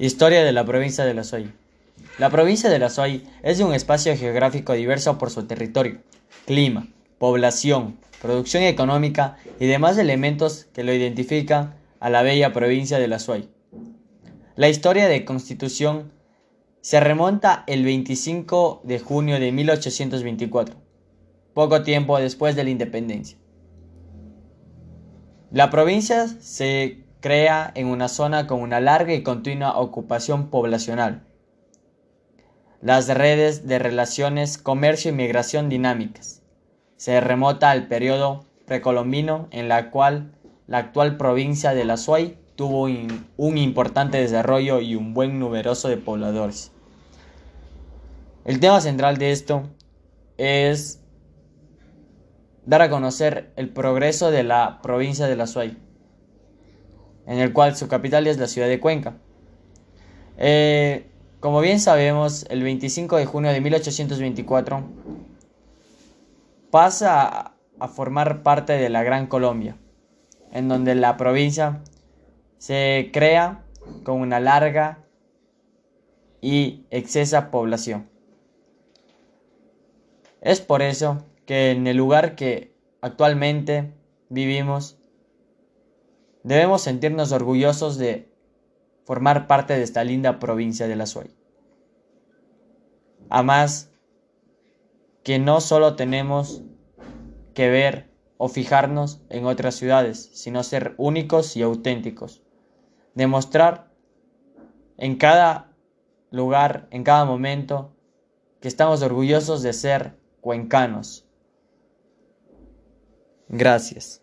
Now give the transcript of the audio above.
Historia de la provincia de La Suay. La provincia de La Suay es un espacio geográfico diverso por su territorio, clima, población, producción económica y demás elementos que lo identifican a la bella provincia de La Suay. La historia de constitución se remonta el 25 de junio de 1824, poco tiempo después de la independencia. La provincia se crea en una zona con una larga y continua ocupación poblacional. Las redes de relaciones, comercio y migración dinámicas. Se remota al periodo precolombino en la cual la actual provincia de la Suay tuvo un importante desarrollo y un buen numeroso de pobladores. El tema central de esto es dar a conocer el progreso de la provincia de la Suay en el cual su capital es la ciudad de Cuenca. Eh, como bien sabemos, el 25 de junio de 1824 pasa a formar parte de la Gran Colombia, en donde la provincia se crea con una larga y excesa población. Es por eso que en el lugar que actualmente vivimos Debemos sentirnos orgullosos de formar parte de esta linda provincia de la Suay. Además, que no solo tenemos que ver o fijarnos en otras ciudades, sino ser únicos y auténticos. Demostrar en cada lugar, en cada momento, que estamos orgullosos de ser cuencanos. Gracias.